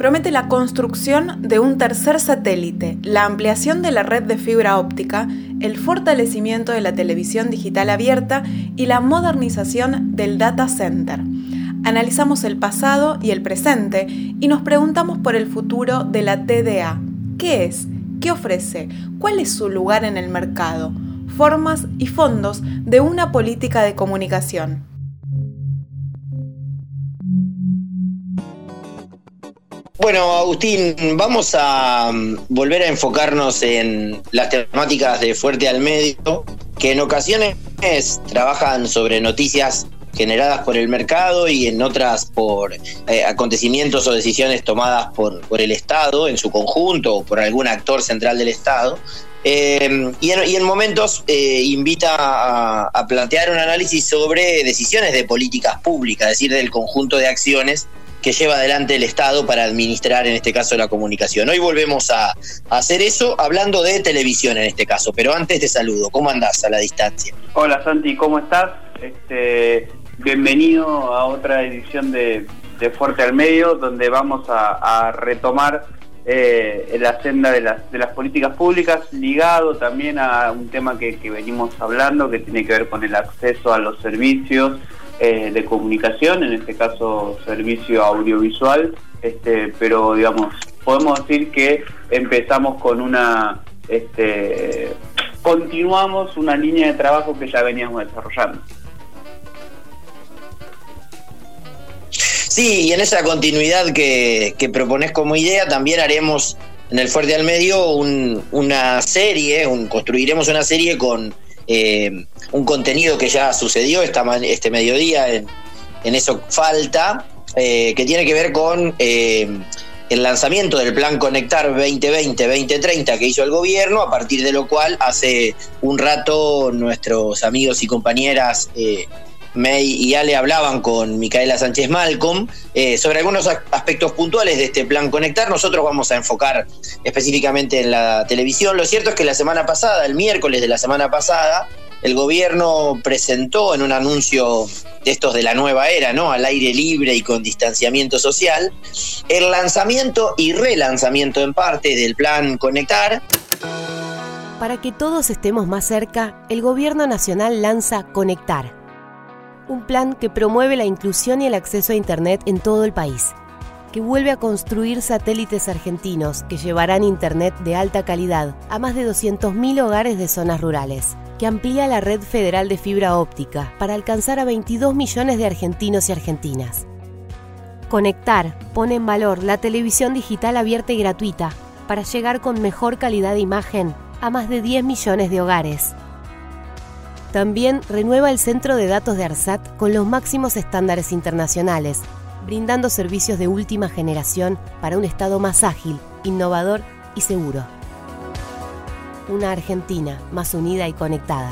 Promete la construcción de un tercer satélite, la ampliación de la red de fibra óptica, el fortalecimiento de la televisión digital abierta y la modernización del data center. Analizamos el pasado y el presente y nos preguntamos por el futuro de la TDA. ¿Qué es? ¿Qué ofrece? ¿Cuál es su lugar en el mercado? Formas y fondos de una política de comunicación. Bueno, Agustín, vamos a mm, volver a enfocarnos en las temáticas de Fuerte al Medio, que en ocasiones trabajan sobre noticias generadas por el mercado y en otras por eh, acontecimientos o decisiones tomadas por, por, el Estado en su conjunto o por algún actor central del Estado. Eh, y, en, momentos eh, invita a, a plantear un análisis sobre decisiones de políticas públicas, es decir, del conjunto de acciones que lleva adelante el Estado para administrar, en este caso, la comunicación. Hoy volvemos a, hacer eso hablando de televisión en este caso, pero antes te saludo. ¿Cómo andás a la distancia? Hola Santi, ¿cómo estás? Este, bienvenido a otra edición de, Fuerte al Medio, donde vamos a, retomar eh, la senda de las, políticas públicas, ligado también a un tema que venimos hablando, que tiene que ver con el acceso a los servicios eh, de comunicación, en este caso servicio audiovisual, este, pero digamos, podemos decir que empezamos con una, este, continuamos una línea de trabajo que ya veníamos desarrollando. Sí, y en esa continuidad que, que propones como idea, también haremos en el Fuerte al Medio una serie, un, construiremos una serie con eh, un contenido que ya sucedió esta, este mediodía, en, eso falta, eh, que tiene que ver con eh, el lanzamiento del plan Conectar 2020-2030 que hizo el gobierno, a partir de lo cual hace un rato nuestros amigos y compañeras May y Ale hablaban con Micaela Sánchez Malcolm eh, sobre algunos aspectos puntuales de este plan Conectar. Nosotros vamos a enfocar específicamente en la televisión. Lo cierto es que la semana pasada, el miércoles de la semana pasada, el gobierno presentó en un anuncio de estos de la nueva era, ¿no? Al aire libre y con distanciamiento social, el lanzamiento y relanzamiento en parte del plan Conectar. Para que todos estemos más cerca, el gobierno nacional lanza Conectar un plan que promueve la inclusión y el acceso a Internet en todo el país, que vuelve a construir satélites argentinos que llevarán Internet de alta calidad a más de 200.000 hogares de zonas rurales, que amplía la red federal de fibra óptica para alcanzar a 22 millones de argentinos y argentinas. Conectar pone en valor la televisión digital abierta y gratuita para llegar con mejor calidad de imagen a más de 10 millones de hogares también renueva el centro de datos de ARSAT con los máximos estándares internacionales, brindando servicios de última generación para un Estado más ágil, innovador y seguro. Una Argentina más unida y conectada.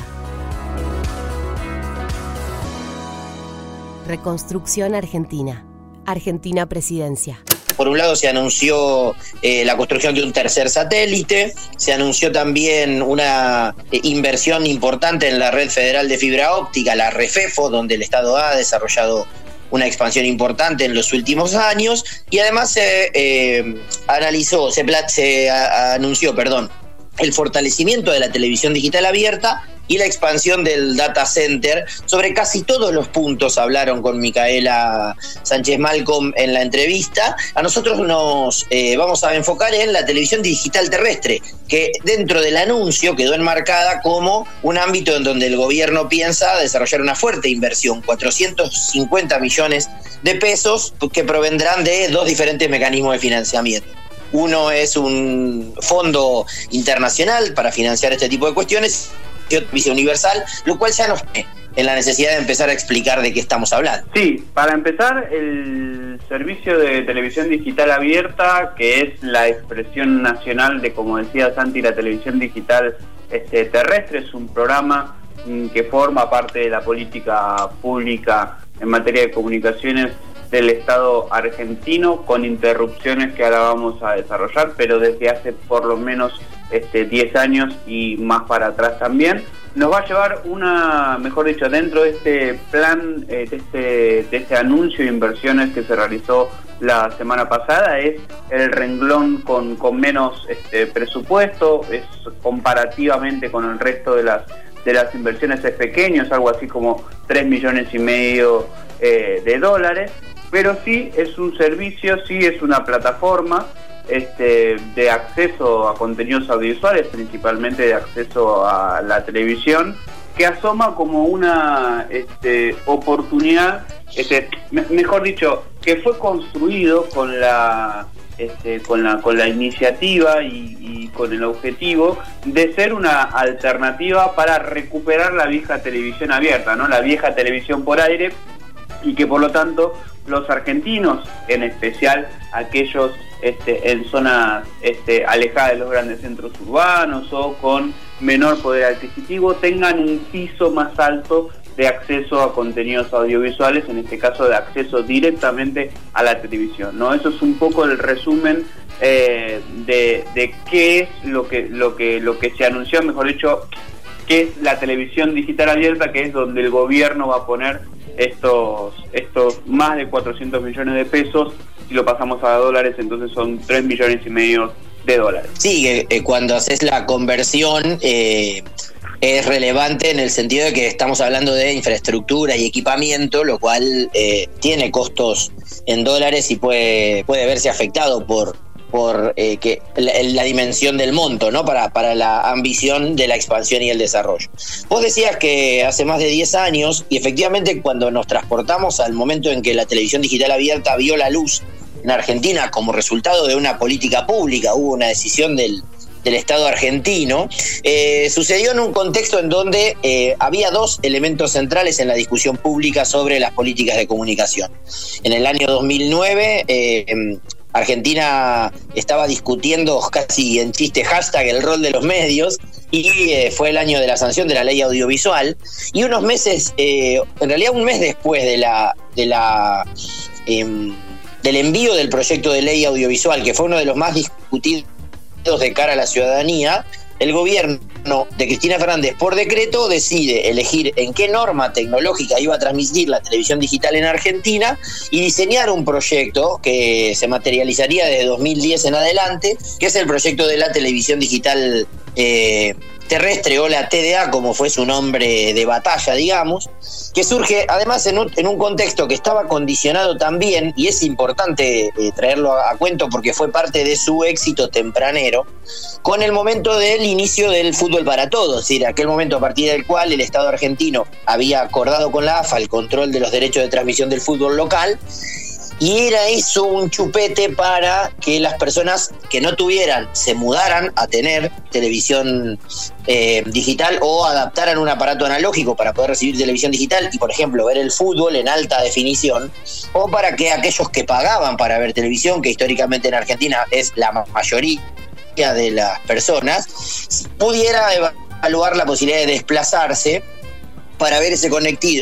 Reconstrucción Argentina. Argentina Presidencia. Por un lado se anunció eh, la construcción de un tercer satélite, se anunció también una eh, inversión importante en la red federal de fibra óptica, la REFEFO, donde el Estado ha desarrollado una expansión importante en los últimos años y además se eh, analizó, se, se anunció, perdón, el fortalecimiento de la televisión digital abierta y la expansión del data center. Sobre casi todos los puntos hablaron con Micaela Sánchez Malcolm en la entrevista. A nosotros nos eh, vamos a enfocar en la televisión digital terrestre, que dentro del anuncio quedó enmarcada como un ámbito en donde el gobierno piensa desarrollar una fuerte inversión, 450 millones de pesos que provendrán de dos diferentes mecanismos de financiamiento. Uno es un fondo internacional para financiar este tipo de cuestiones Servicio Universal, lo cual ya nos en la necesidad de empezar a explicar de qué estamos hablando. Sí, para empezar, el servicio de televisión digital abierta, que es la expresión nacional de, como decía Santi, la televisión digital este, terrestre, es un programa mm, que forma parte de la política pública en materia de comunicaciones del Estado argentino, con interrupciones que ahora vamos a desarrollar, pero desde hace por lo menos este, 10 años y más para atrás también. Nos va a llevar una, mejor dicho, dentro de este plan, eh, de, este, de este anuncio de inversiones que se realizó la semana pasada, es el renglón con, con menos este, presupuesto, es comparativamente con el resto de las de las inversiones es pequeño, es algo así como 3 millones y medio eh, de dólares, pero sí es un servicio, sí es una plataforma este, de acceso a contenidos audiovisuales, principalmente de acceso a la televisión, que asoma como una este, oportunidad, este, mejor dicho, que fue construido con la, este, con la, con la iniciativa y, con el objetivo de ser una alternativa para recuperar la vieja televisión abierta, ¿no? la vieja televisión por aire, y que por lo tanto los argentinos, en especial aquellos este, en zonas este, alejadas de los grandes centros urbanos o con menor poder adquisitivo, tengan un piso más alto de acceso a contenidos audiovisuales, en este caso de acceso directamente a la televisión. ¿no? Eso es un poco el resumen eh, de, de, qué es lo que, lo, que, lo que se anunció, mejor dicho, qué es la televisión digital abierta, que es donde el gobierno va a poner estos, estos más de 400 millones de pesos, si lo pasamos a dólares, entonces son 3 millones y medio de dólares. Sí, eh, eh, cuando haces la conversión eh, es relevante en el sentido de que estamos hablando de infraestructura y equipamiento, lo cual tiene costos en dólares y puede, puede verse afectado por, por eh, que la, dimensión del monto, ¿no? Para, para la ambición de la expansión y el desarrollo. Vos decías que hace más de 10 años, y efectivamente cuando nos transportamos al momento en que la televisión digital abierta vio la luz en Argentina como resultado de una política pública, hubo una decisión del, Estado argentino, eh, sucedió en un contexto en donde eh, había dos elementos centrales en la discusión pública sobre las políticas de comunicación. En el año 2009, Argentina estaba discutiendo casi en chiste hashtag el rol de los medios y eh, fue el año de la sanción de la ley audiovisual y unos meses, eh, en realidad un mes después de la, de la em, del envío del proyecto de ley audiovisual, que fue uno de los más discutidos de cara a la ciudadanía, el gobierno de Cristina Fernández por decreto decide elegir en qué norma tecnológica iba a transmitir la televisión digital en Argentina y diseñar un proyecto que se materializaría desde 2010 en adelante, que es el proyecto de la televisión digital eh, terrestre o la TDA, como fue su nombre de batalla, digamos, que surge además en un, contexto que estaba condicionado también, y es importante eh, traerlo a, cuento porque fue parte de su éxito tempranero, con el momento del inicio del fútbol para todos, es decir, aquel momento a partir del cual el Estado argentino había acordado con la AFA el control de los derechos de transmisión del fútbol local y era eso un chupete para que las personas que no tuvieran se mudaran a tener televisión eh, digital o adaptaran un aparato analógico para poder recibir televisión digital y, por ejemplo, ver el fútbol en alta definición, o para que aquellos que pagaban para ver televisión, que históricamente en Argentina es la mayoría de las personas, pudiera evaluar la posibilidad de desplazarse para ver ese,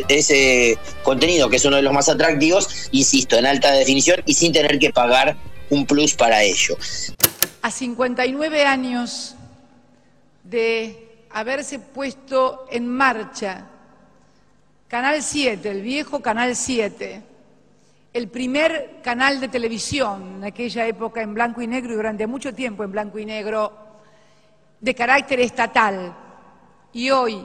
ese contenido, que es uno de los más atractivos, insisto, en alta definición y sin tener que pagar un plus para ello. A 59 años de haberse puesto en marcha Canal 7, el viejo Canal 7, el primer canal de televisión en aquella época en blanco y negro y durante mucho tiempo en blanco y negro de carácter estatal. Y hoy,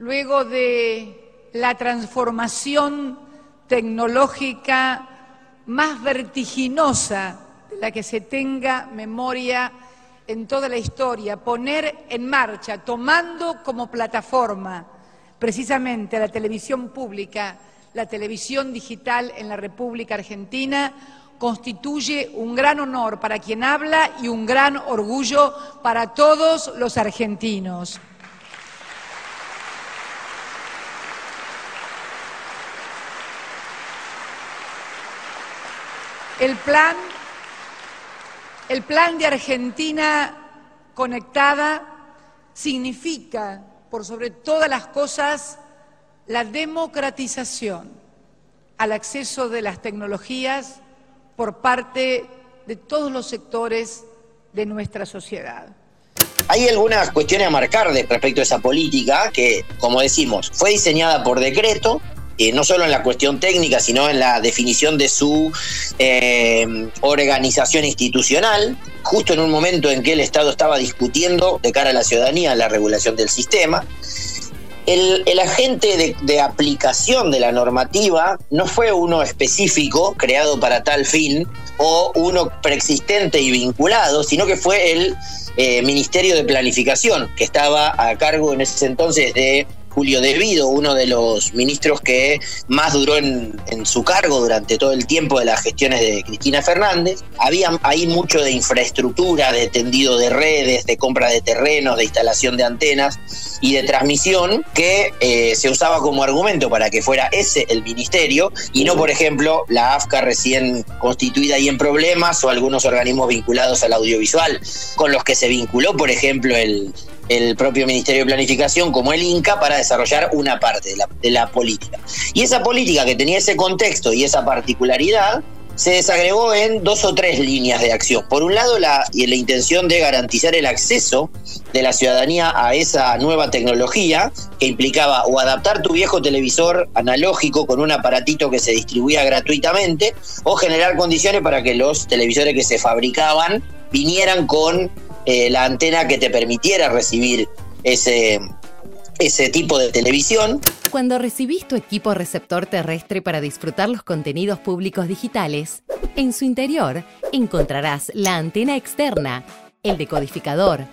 luego de la transformación tecnológica más vertiginosa de la que se tenga memoria en toda la historia, poner en marcha, tomando como plataforma precisamente la televisión pública, la televisión digital en la República Argentina, constituye un gran honor para quien habla y un gran orgullo para todos los argentinos. El plan, el plan de Argentina conectada significa, por sobre todas las cosas, la democratización al acceso de las tecnologías por parte de todos los sectores de nuestra sociedad. Hay algunas cuestiones a marcar respecto a esa política que, como decimos, fue diseñada por decreto, eh, no solo en la cuestión técnica, sino en la definición de su eh, organización institucional, justo en un momento en que el Estado estaba discutiendo de cara a la ciudadanía la regulación del sistema. El, agente de, aplicación de la normativa no fue uno específico creado para tal fin o uno preexistente y vinculado, sino que fue el eh, Ministerio de Planificación, que estaba a cargo en ese entonces de Julio Devido, uno de los ministros que más duró en, su cargo durante todo el tiempo de las gestiones de Cristina Fernández. Había ahí mucho de infraestructura, de tendido de redes, de compra de terrenos, de instalación de antenas y de transmisión que eh, se usaba como argumento para que fuera ese el ministerio y no, por ejemplo, la AFCA recién constituida y en problemas o algunos organismos vinculados al audiovisual, con los que se vinculó, por ejemplo, el, el propio Ministerio de Planificación como el INCA para desarrollar una parte de la, política. Y esa política que tenía ese contexto y esa particularidad se desagregó en dos o tres líneas de acción. Por un lado, la, la intención de garantizar el acceso de la ciudadanía a esa nueva tecnología que implicaba o adaptar tu viejo televisor analógico con un aparatito que se distribuía gratuitamente o generar condiciones para que los televisores que se fabricaban vinieran con eh, la antena que te permitiera recibir ese, ese tipo de televisión. Cuando recibís tu equipo receptor terrestre para disfrutar los contenidos públicos digitales, en su interior encontrarás la antena externa, el decodificador,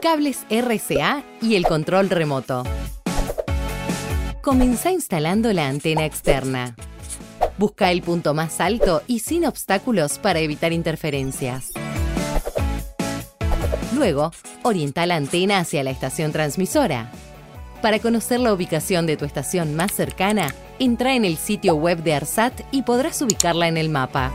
cables RCA y el control remoto. Comenzá instalando la antena externa. Busca el punto más alto y sin obstáculos para evitar interferencias. Luego, orienta la antena hacia la estación transmisora. Para conocer la ubicación de tu estación más cercana, entra en el sitio web de ARSAT y podrás ubicarla en el mapa.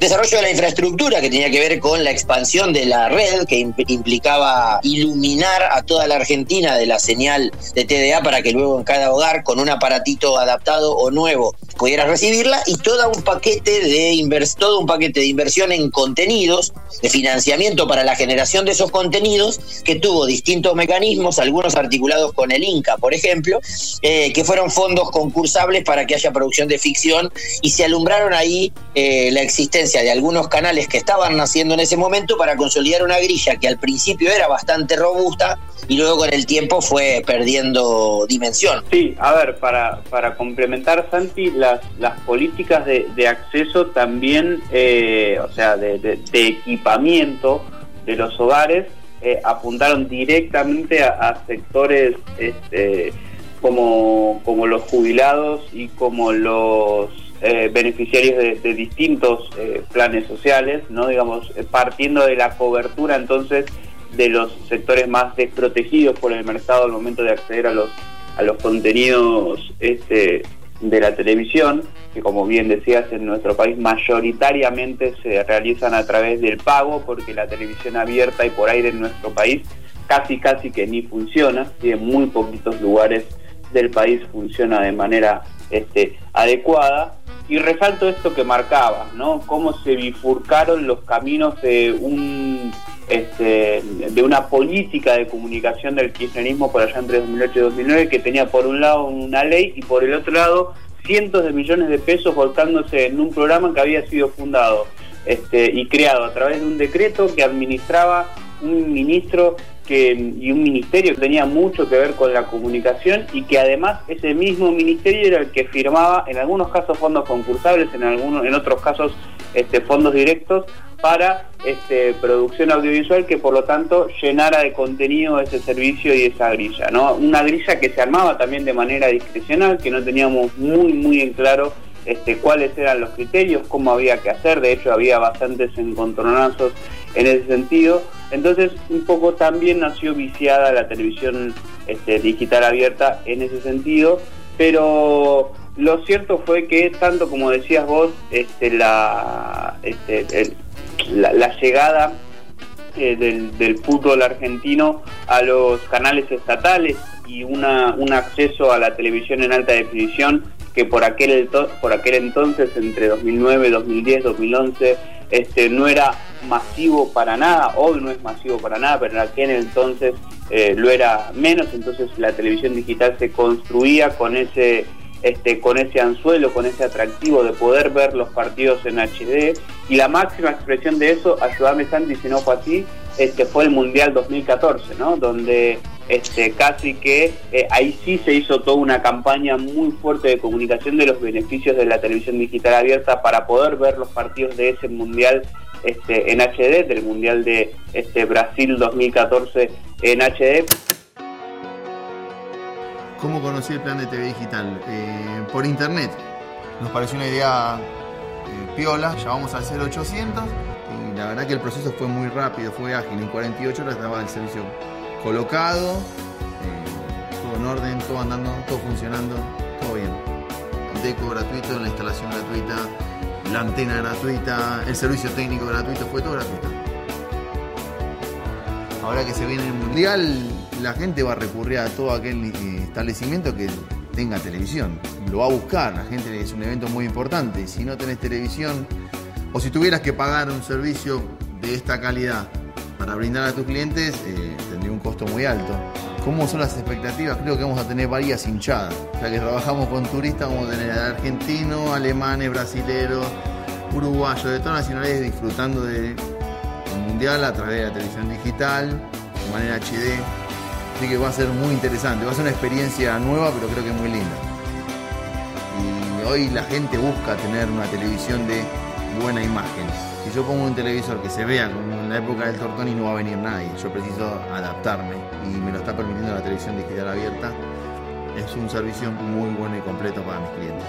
Desarrollo de la infraestructura que tenía que ver con la expansión de la red, que implicaba iluminar a toda la Argentina de la señal de TDA para que luego en cada hogar, con un aparatito adaptado o nuevo, pudiera recibirla, y todo un paquete de todo un paquete de inversión en contenidos, de financiamiento para la generación de esos contenidos, que tuvo distintos mecanismos, algunos articulados con el INCA, por ejemplo, eh, que fueron fondos concursables para que haya producción de ficción y se alumbraron ahí eh, la existencia de algunos canales que estaban naciendo en ese momento para consolidar una grilla que al principio era bastante robusta y luego con el tiempo fue perdiendo dimensión. Sí, a ver, para, para complementar, Santi, las, las políticas de, acceso también, eh, o sea, de, equipamiento de los hogares, eh, apuntaron directamente a, sectores este, como, como los jubilados y como los eh, beneficiarios de, distintos eh, planes sociales, ¿no? digamos, eh, partiendo de la cobertura entonces de los sectores más desprotegidos por el mercado al momento de acceder a los, a los contenidos este, de la televisión, que como bien decías en nuestro país mayoritariamente se realizan a través del pago, porque la televisión abierta y por aire en nuestro país casi casi que ni funciona, y en muy poquitos lugares del país funciona de manera este, adecuada. Y resalto esto que marcaba, ¿no? Cómo se bifurcaron los caminos de un este, de una política de comunicación del kirchnerismo por allá entre 2008 y 2009 que tenía por un lado una ley y por el otro lado cientos de millones de pesos volcándose en un programa que había sido fundado este, y creado a través de un decreto que administraba un ministro y un ministerio que tenía mucho que ver con la comunicación y que además ese mismo ministerio era el que firmaba en algunos casos fondos concursables, en algunos, en otros casos este, fondos directos para este, producción audiovisual que por lo tanto llenara de contenido ese servicio y esa grilla, ¿no? Una grilla que se armaba también de manera discrecional, que no teníamos muy muy en claro este, cuáles eran los criterios, cómo había que hacer, de hecho había bastantes encontronazos en ese sentido. Entonces, un poco también nació viciada la televisión este, digital abierta en ese sentido, pero lo cierto fue que tanto como decías vos, este, la, este, la, llegada eh, del, fútbol argentino a los canales estatales y una, un acceso a la televisión en alta definición que por aquel, por aquel entonces, entre 2009, 2010, 2011, este, no era masivo para nada, hoy no es masivo para nada, pero en aquel entonces eh, lo era menos, entonces la televisión digital se construía con ese, este, con ese anzuelo, con ese atractivo de poder ver los partidos en HD y la máxima expresión de eso, ayúdame Santi si no fue así, este, fue el Mundial 2014, ¿no? donde este, casi que eh, ahí sí se hizo toda una campaña muy fuerte de comunicación de los beneficios de la televisión digital abierta para poder ver los partidos de ese mundial este, en HD, del mundial de este, Brasil 2014 en HD. ¿Cómo conocí el plan de TV digital? Eh, por internet. Nos pareció una idea eh, piola, llamamos al 0800 y la verdad que el proceso fue muy rápido, fue ágil. En 48 horas estaba el servicio colocado, eh, todo en orden, todo andando, todo funcionando, todo bien. Deco gratuito, la instalación gratuita, la antena gratuita, el servicio técnico gratuito, fue todo gratuito. Ahora que se viene el mundial, la gente va a recurrir a todo aquel eh, establecimiento que tenga televisión. Lo va a buscar, la gente es un evento muy importante. Si no tenés televisión, o si tuvieras que pagar un servicio de esta calidad para brindar a tus clientes, eh, tendría un costo muy alto. ¿Cómo son las expectativas? Creo que vamos a tener varias hinchadas. Ya que trabajamos con turistas, vamos a tener argentinos, alemanes, brasileros, uruguayos, de todas nacionalidades disfrutando del mundial a través de la televisión digital, de manera HD. Así que va a ser muy interesante, va a ser una experiencia nueva, pero creo que muy linda. Y hoy la gente busca tener una televisión de buena imagen. Si yo pongo un televisor que se vea como en la época del Tortoni no va a venir nadie. Yo preciso adaptarme y me lo está permitiendo la televisión digital abierta. Es un servicio muy bueno y completo para mis clientes.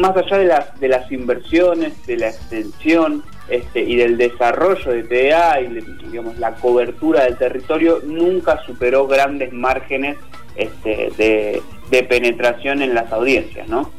Más allá de las, de las inversiones, de la extensión este, y del desarrollo de TDA y digamos, la cobertura del territorio, nunca superó grandes márgenes este, de, de penetración en las audiencias, ¿no?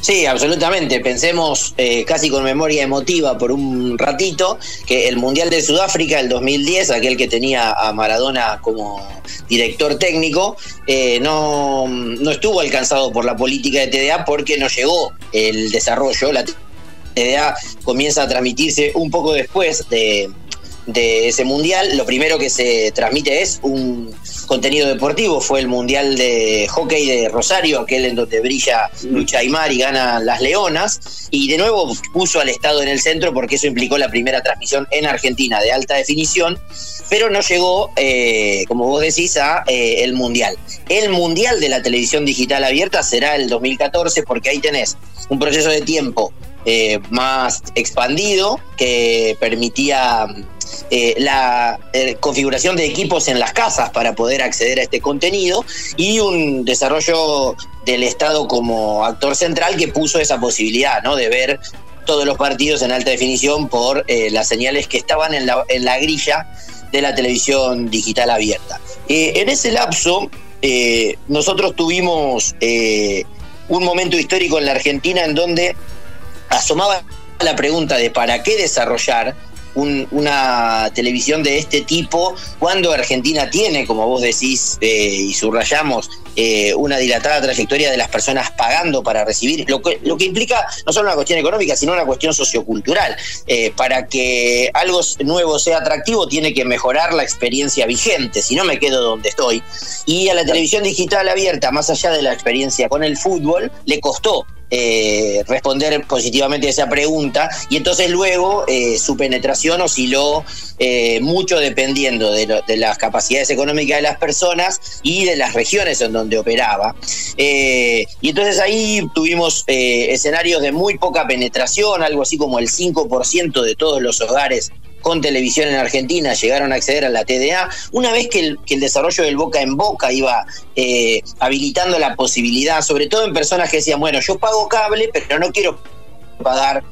Sí, absolutamente. Pensemos eh, casi con memoria emotiva por un ratito que el Mundial de Sudáfrica el 2010, aquel que tenía a Maradona como director técnico, eh, no, no estuvo alcanzado por la política de TDA porque no llegó el desarrollo. La TDA comienza a transmitirse un poco después de, de ese mundial. Lo primero que se transmite es un contenido deportivo. Fue el mundial de hockey de Rosario, aquel en donde brilla Lucha Aymar y gana las Leonas. Y de nuevo puso al Estado en el centro porque eso implicó la primera transmisión en Argentina de alta definición. Pero no llegó, eh, como vos decís, a eh, el mundial. El mundial de la televisión digital abierta será el 2014 porque ahí tenés un proceso de tiempo eh, más expandido que permitía eh, la eh, configuración de equipos en las casas para poder acceder a este contenido y un desarrollo del Estado como actor central que puso esa posibilidad ¿no? de ver todos los partidos en alta definición por eh, las señales que estaban en la, en la grilla de la televisión digital abierta. en ese lapso, nosotros tuvimos un momento histórico en la Argentina en donde asomaba la pregunta de para qué desarrollar una televisión de este tipo cuando Argentina tiene, como vos decís eh, y subrayamos, eh, una dilatada trayectoria de las personas pagando para recibir, lo que, lo que implica no solo una cuestión económica, sino una cuestión sociocultural. Eh, para que algo nuevo sea atractivo tiene que mejorar la experiencia vigente, si no me quedo donde estoy. Y a la televisión digital abierta, más allá de la experiencia con el fútbol, le costó eh, responder positivamente a esa pregunta y entonces luego eh, su penetración osciló eh, mucho dependiendo de, las capacidades económicas de las personas y de las regiones en donde operaba. y entonces ahí tuvimos escenarios de muy poca penetración, algo así como el 5% de todos los hogares con televisión en Argentina llegaron a acceder a la TDA, una vez que el, desarrollo del boca en boca iba eh, habilitando la posibilidad, sobre todo en personas que decían, bueno, yo pago cable, pero no quiero pagar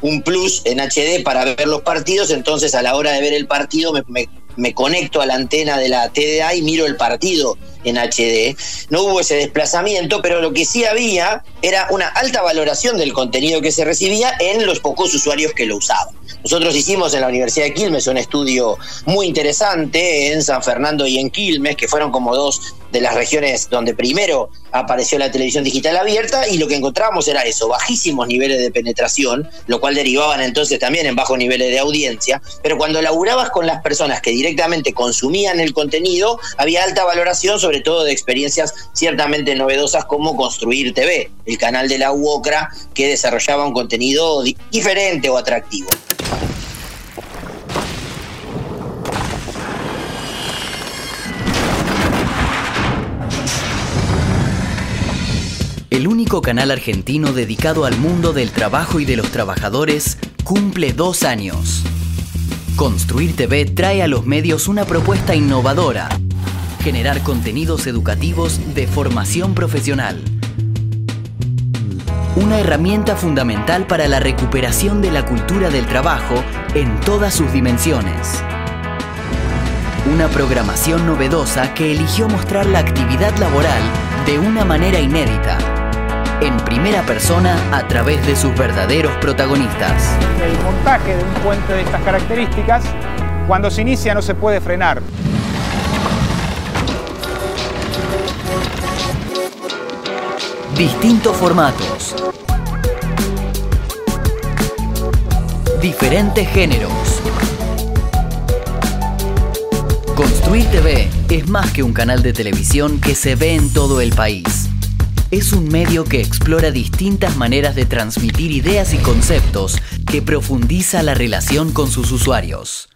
un plus en HD para ver los partidos, entonces a la hora de ver el partido me, me conecto a la antena de la TDA y miro el partido en HD. No hubo ese desplazamiento, pero lo que sí había era una alta valoración del contenido que se recibía en los pocos usuarios que lo usaban. Nosotros hicimos en la Universidad de Quilmes un estudio muy interesante en San Fernando y en Quilmes, que fueron como dos de las regiones donde primero apareció la televisión digital abierta y lo que encontramos era eso, bajísimos niveles de penetración, lo cual derivaban entonces también en bajos niveles de audiencia, pero cuando laburabas con las personas que directamente consumían el contenido, había alta valoración sobre todo de experiencias ciertamente novedosas como Construir TV, el canal de la UOCRA que desarrollaba un contenido diferente o atractivo. El único canal argentino dedicado al mundo del trabajo y de los trabajadores cumple dos años. Construir TV trae a los medios una propuesta innovadora. Generar contenidos educativos de formación profesional. Una herramienta fundamental para la recuperación de la cultura del trabajo en todas sus dimensiones. Una programación novedosa que eligió mostrar la actividad laboral de una manera inédita en primera persona a través de sus verdaderos protagonistas. El montaje de un puente de estas características, cuando se inicia no se puede frenar. Distintos formatos. Diferentes géneros. Construir TV es más que un canal de televisión que se ve en todo el país es un medio que explora distintas maneras de transmitir ideas y conceptos que profundiza la relación con sus usuarios.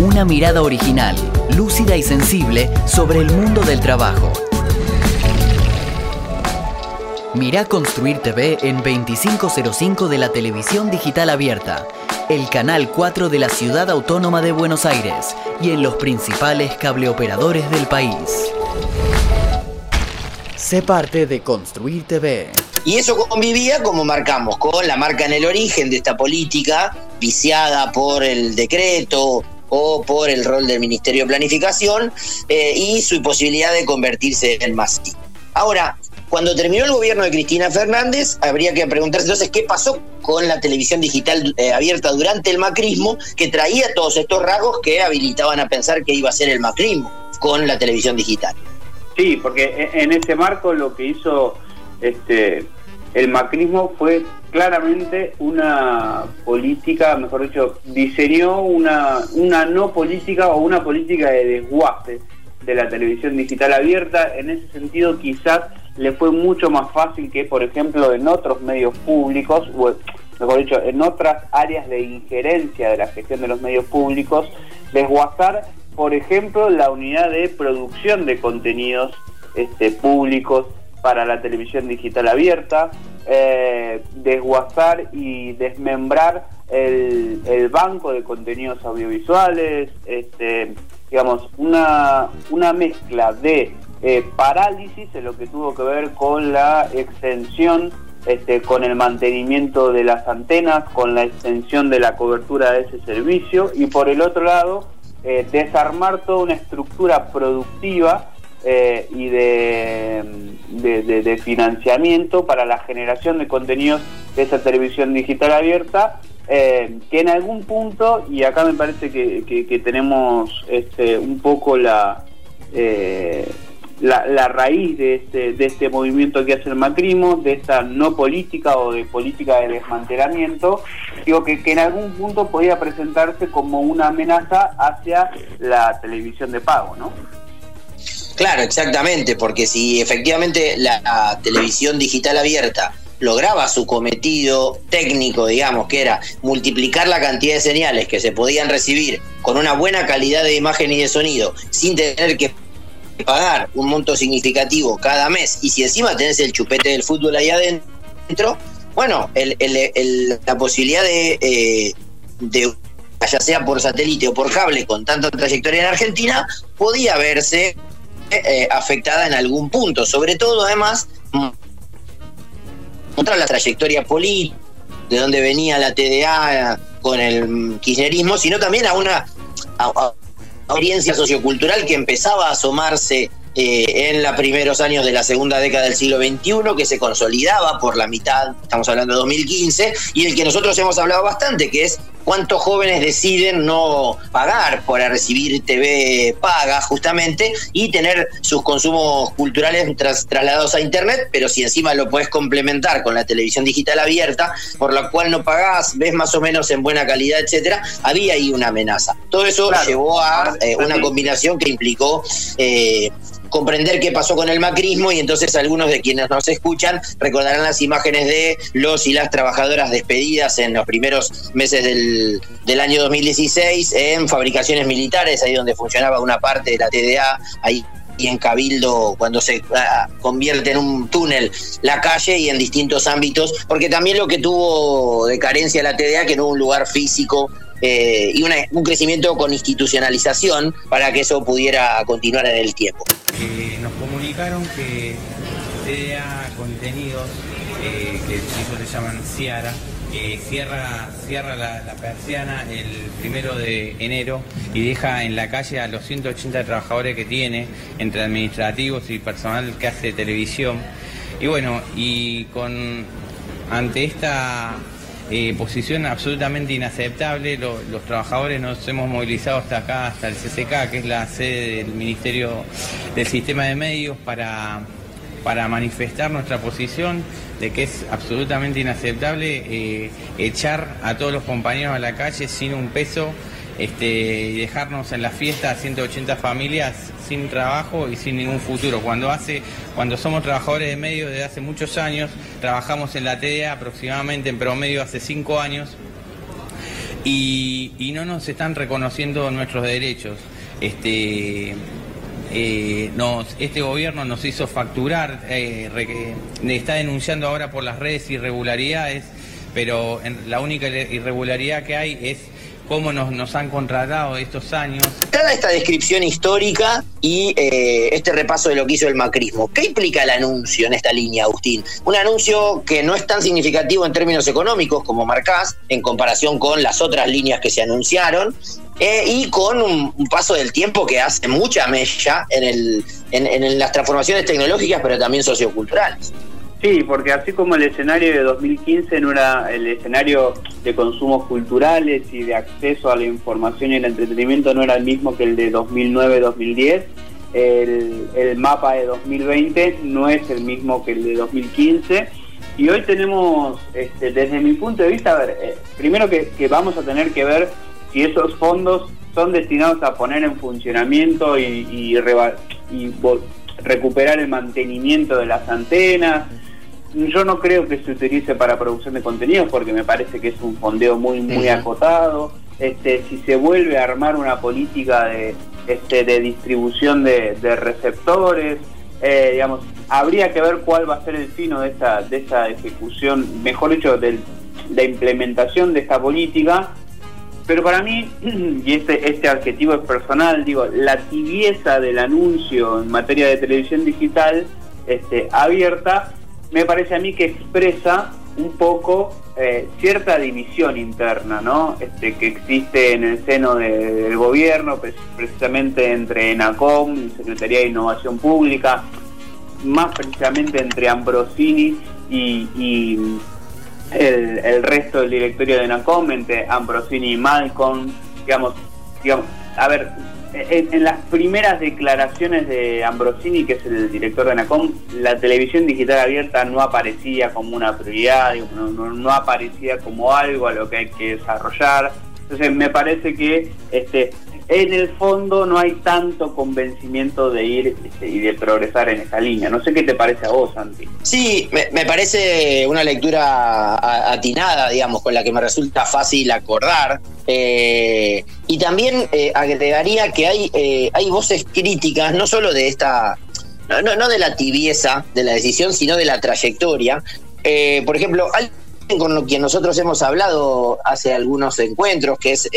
Una mirada original, lúcida y sensible sobre el mundo del trabajo. Mirá Construir TV en 2505 de la televisión digital abierta, el canal 4 de la Ciudad Autónoma de Buenos Aires y en los principales cableoperadores del país. Sé parte de Construir TV. Y eso convivía, como marcamos, con la marca en el origen de esta política, viciada por el decreto o por el rol del Ministerio de Planificación eh, y su posibilidad de convertirse en masivo. Ahora, cuando terminó el gobierno de Cristina Fernández, habría que preguntarse entonces qué pasó con la televisión digital eh, abierta durante el macrismo, que traía todos estos rasgos que habilitaban a pensar que iba a ser el macrismo con la televisión digital. Sí, porque e, en ese marco lo que hizo este el macrismo fue claramente una política, mejor dicho, diseñó una, una no política o una política de desguace de la televisión digital abierta. En ese sentido, quizás le fue mucho más fácil que, por ejemplo, en otros medios públicos, o mejor dicho, en otras áreas de injerencia de la gestión de los medios públicos, desguazar por ejemplo, la unidad de producción de contenidos este, públicos para la televisión digital abierta, eh, desguazar y desmembrar el, banco de contenidos audiovisuales, este, digamos, una, una mezcla de eh, parálisis en lo que tuvo que ver con la extensión, este, con el mantenimiento de las antenas, con la extensión de la cobertura de ese servicio y por el otro lado, eh, desarmar toda una estructura productiva eh, y de, de, financiamiento para la generación de contenidos de esa televisión digital abierta, que en algún punto, y acá me parece que, tenemos este, un poco la la, raíz de este, de este movimiento que hace el macrismo, de esta no política o de política de desmantelamiento, digo que, que en algún punto podía presentarse como una amenaza hacia la televisión de pago, ¿no? Claro, exactamente, porque si efectivamente la televisión digital abierta lograba su cometido técnico, digamos, que era multiplicar la cantidad de señales que se podían recibir con una buena calidad de imagen y de sonido, sin tener que pagar un monto significativo cada mes y si encima tenés el chupete del fútbol ahí adentro, bueno, la posibilidad eh, de, ya sea por satélite o por cable con tanta trayectoria en Argentina, podía verse eh, afectada en algún punto, sobre todo además contra la trayectoria política de dónde venía la TDA con el kirchnerismo, sino también a una experiencia sociocultural que empezaba a asomarse eh, en los primeros años de la segunda década del siglo XXI, que se consolidaba por la mitad, estamos hablando de 2015, y del que nosotros hemos hablado bastante, que es cuántos jóvenes deciden no pagar para recibir TV paga justamente y tener sus consumos culturales trasladados a Internet, pero si encima lo puedes complementar con la televisión digital abierta, por la cual no pagás, ves más o menos en buena calidad, etcétera, había ahí una amenaza. Todo eso llevó a eh, una combinación que implicó eh, comprender qué pasó con el macrismo y entonces algunos de quienes nos escuchan recordarán las imágenes de los y las trabajadoras despedidas en los primeros meses del, del año 2016 en fabricaciones militares, ahí donde funcionaba una parte de la TDA, ahí y en Cabildo cuando se ah, convierte en un túnel la calle y en distintos ámbitos, porque también lo que tuvo de carencia la TDA, que no hubo un lugar físico eh, y un crecimiento con institucionalización para que eso pudiera continuar en el tiempo. nos comunicaron que TDA Contenidos, eh, que ellos le llaman Ciara, cierra, cierra la, persiana el primero de enero y deja en la calle a los 180 trabajadores que tiene, entre administrativos y personal que hace televisión. Y bueno, y con ante esta eh, posición absolutamente inaceptable. los trabajadores nos hemos movilizado hasta acá, hasta el CCK, que es la sede del Ministerio del Sistema de Medios, para, para manifestar nuestra posición de que es absolutamente inaceptable eh, echar a todos los compañeros a la calle sin un peso este, y dejarnos en la fiesta a 180 familias sin trabajo y sin ningún futuro. Cuando, hace, cuando somos trabajadores de medios desde hace muchos años, trabajamos en la TDA aproximadamente en promedio hace cinco años y, no nos están reconociendo nuestros derechos. Este, eh, este gobierno nos hizo facturar, eh, está denunciando ahora por las redes irregularidades, pero la única irregularidad que hay es cómo nos, han contratado estos años. Dada esta descripción histórica y eh, este repaso de lo que hizo el macrismo, ¿qué implica el anuncio en esta línea, Agustín? Un anuncio que no es tan significativo en términos económicos como marcás, en comparación con las otras líneas que se anunciaron, eh, y con un, paso del tiempo que hace mucha mella en, el, en las transformaciones tecnológicas, pero también socioculturales. Sí, porque así como el escenario de 2015 no era el escenario de consumos culturales y de acceso a la información y el entretenimiento no era el mismo que el de 2009-2010, el, mapa de 2020 no es el mismo que el de 2015. Y hoy tenemos, este, desde mi punto de vista, a ver, eh, primero que, vamos a tener que ver si esos fondos son destinados a poner en funcionamiento y, y recuperar el mantenimiento de las antenas, yo no creo que se utilice para producción de contenidos porque me parece que es un fondeo muy muy acotado. Este, si se vuelve a armar una política de, este, de distribución de, receptores, eh, digamos, habría que ver cuál va a ser el fino de esta, de esta ejecución, mejor dicho, de la implementación de esta política. Pero para mí, y este, este adjetivo es personal, digo, la tibieza del anuncio en materia de televisión digital este, abierta me parece a mí que expresa un poco eh, cierta división interna, ¿no? Este, que existe en el seno del gobierno, precisamente entre ENACOM y Secretaría de Innovación Pública, más precisamente entre Ambrosini y, el, el, resto del directorio de ENACOM, entre Ambrosini y Malcolm, digamos, digamos, a ver, en, las primeras declaraciones de Ambrosini, que es el director de NACOM, la televisión digital abierta no aparecía como una prioridad, no, aparecía como algo a lo que hay que desarrollar. Entonces me parece que este, en el fondo no hay tanto convencimiento de ir este, y de progresar en esa línea. No sé qué te parece a vos, Santi. Sí, me, parece una lectura atinada, digamos, con la que me resulta fácil acordar. Eh, también eh, agregaría que hay, eh, hay voces críticas, no solo de esta, no, no, de la tibieza de la decisión, sino de la trayectoria. por ejemplo, alguien con quien nosotros hemos hablado hace algunos encuentros, que es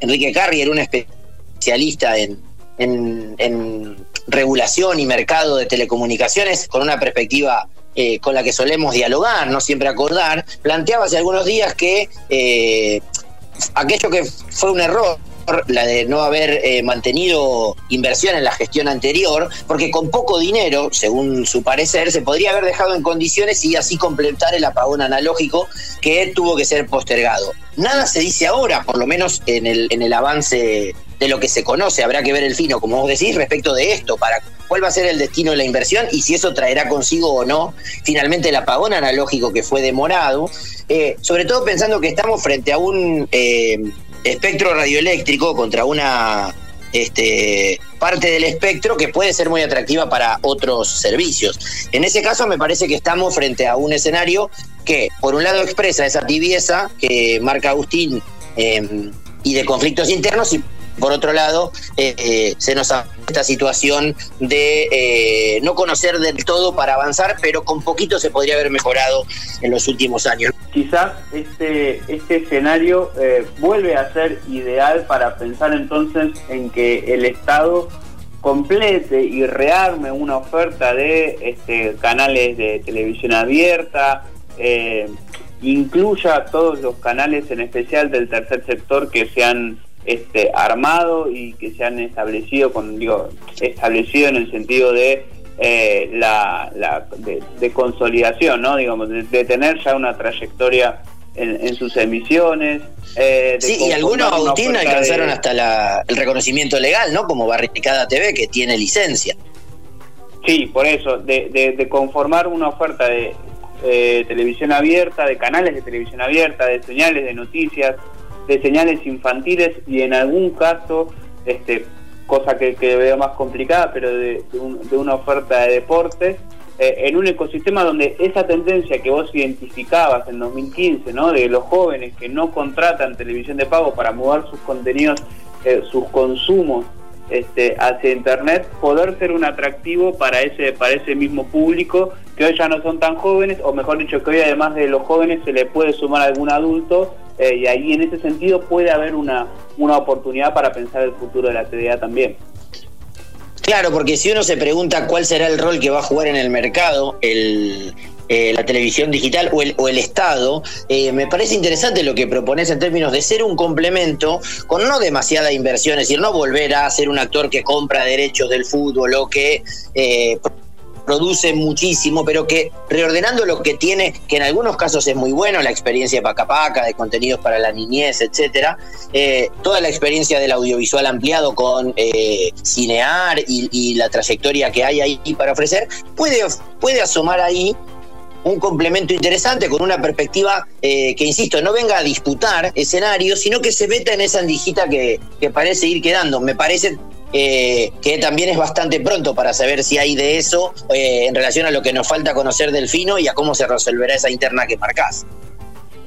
Enrique Carrier, un especialista en, en, regulación y mercado de telecomunicaciones con una perspectiva eh, con la que solemos dialogar, no siempre acordar, planteaba hace algunos días que eh, aquello que fue un error la de no haber eh, mantenido inversión en la gestión anterior, porque con poco dinero, según su parecer, se podría haber dejado en condiciones y así completar el apagón analógico que tuvo que ser postergado. Nada se dice ahora, por lo menos en el, en el avance de lo que se conoce. Habrá que ver el fino, como vos decís, respecto de esto, para cuál va a ser el destino de la inversión y si eso traerá consigo o no finalmente el apagón analógico que fue demorado. Eh, sobre todo pensando que estamos frente a un eh, espectro radioeléctrico contra una este, parte del espectro que puede ser muy atractiva para otros servicios. En ese caso me parece que estamos frente a un escenario que por un lado expresa esa tibieza que marca Agustín eh, y de conflictos internos y por otro lado, eh, eh, se nos ha esta situación de eh, no conocer del todo para avanzar, pero con poquito se podría haber mejorado en los últimos años. Quizás este, este escenario vuelve a ser ideal para pensar entonces en que el Estado complete y rearme una oferta de este, canales de televisión abierta, incluya todos los canales, en especial del tercer sector, que se han este, armado y que se han establecido, con, digo, establecido en el sentido de eh, la, de, consolidación, ¿no? Digamos, de, tener ya una trayectoria en, sus emisiones. Eh, sí, y algunos, Agustín, alcanzaron hasta el reconocimiento legal, ¿no? Como Barricada TV, que tiene licencia. Sí, por eso, de, conformar una oferta de eh, televisión abierta, de canales de televisión abierta, de señales de noticias, de señales infantiles y en algún caso, este, cosa que, veo más complicada, pero de, una oferta de deportes, eh, en un ecosistema donde esa tendencia que vos identificabas en 2015, ¿no? de los jóvenes que no contratan televisión de pago para mover sus contenidos, eh, sus consumos este, hacia internet, poder ser un atractivo para ese, para ese mismo público que hoy ya no son tan jóvenes, o mejor dicho, que hoy además de los jóvenes se le puede sumar algún adulto eh, y ahí en ese sentido puede haber una, una oportunidad para pensar el futuro de la TDA también. Claro, porque si uno se pregunta cuál será el rol que va a jugar en el mercado el, eh, la televisión digital o el, o el Estado, eh, me parece interesante lo que propones en términos de ser un complemento con no demasiada inversión, es decir, no volver a ser un actor que compra derechos del fútbol o que produce muchísimo, pero que reordenando lo que tiene, que en algunos casos es muy bueno, la experiencia de Paca Paca, de contenidos para la niñez, etcétera, eh, toda la experiencia del audiovisual ampliado con eh, Cinear y, la trayectoria que hay ahí para ofrecer, puede, puede asomar ahí un complemento interesante con una perspectiva eh, que, insisto, no venga a disputar escenarios, sino que se meta en esa andijita que, que parece ir quedando. Me parece eh, que también es bastante pronto para saber si hay de eso eh, en relación a lo que nos falta conocer del fino y a cómo se resolverá esa interna que marcás.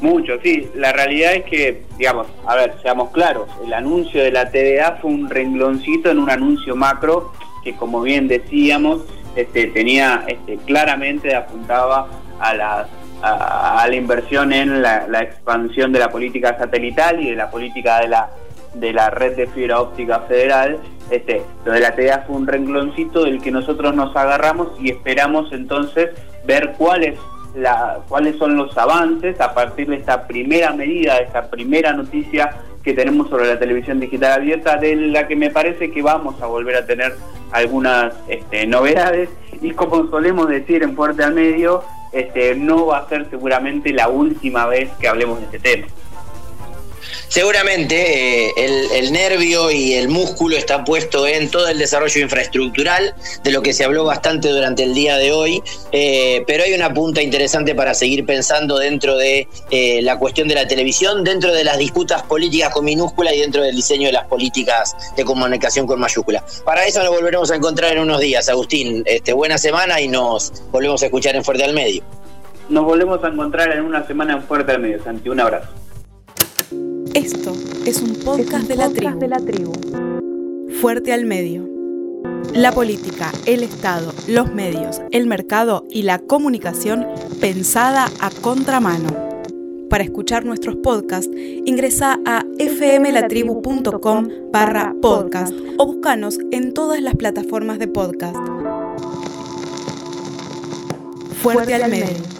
Mucho, sí. La realidad es que, digamos, a ver, seamos claros, el anuncio de la TDA fue un rengloncito en un anuncio macro que, como bien decíamos, este, tenía este, claramente apuntaba a la, a, la inversión en la, expansión de la política satelital y de la política de la de la red de fibra óptica federal. Este, lo de la TDA fue un rengloncito del que nosotros nos agarramos y esperamos entonces ver cuáles la, cuáles son los avances a partir de esta primera medida, de esta primera noticia que tenemos sobre la televisión digital abierta, de la que me parece que vamos a volver a tener algunas este, novedades. Y como solemos decir en Fuerte al Medio, este, no va a ser seguramente la última vez que hablemos de este tema. Seguramente eh, el, nervio y el músculo está puesto en todo el desarrollo infraestructural, de lo que se habló bastante durante el día de hoy, eh, pero hay una punta interesante para seguir pensando dentro de eh, la cuestión de la televisión, dentro de las disputas políticas con minúscula y dentro del diseño de las políticas de comunicación con mayúscula. Para eso nos volveremos a encontrar en unos días, Agustín. Este, buena semana y nos volvemos a escuchar en Fuerte al Medio. Nos volvemos a encontrar en una semana en Fuerte al Medio, Santi. Un abrazo. Esto es un podcast, de, la de la tribu. Fuerte al medio. La política, el Estado, los medios, el mercado y la comunicación pensada a contramano. Para escuchar nuestros podcasts, ingresa a fmlatribu.com barra podcast o búscanos en todas las plataformas de podcast. Fuerte al medio.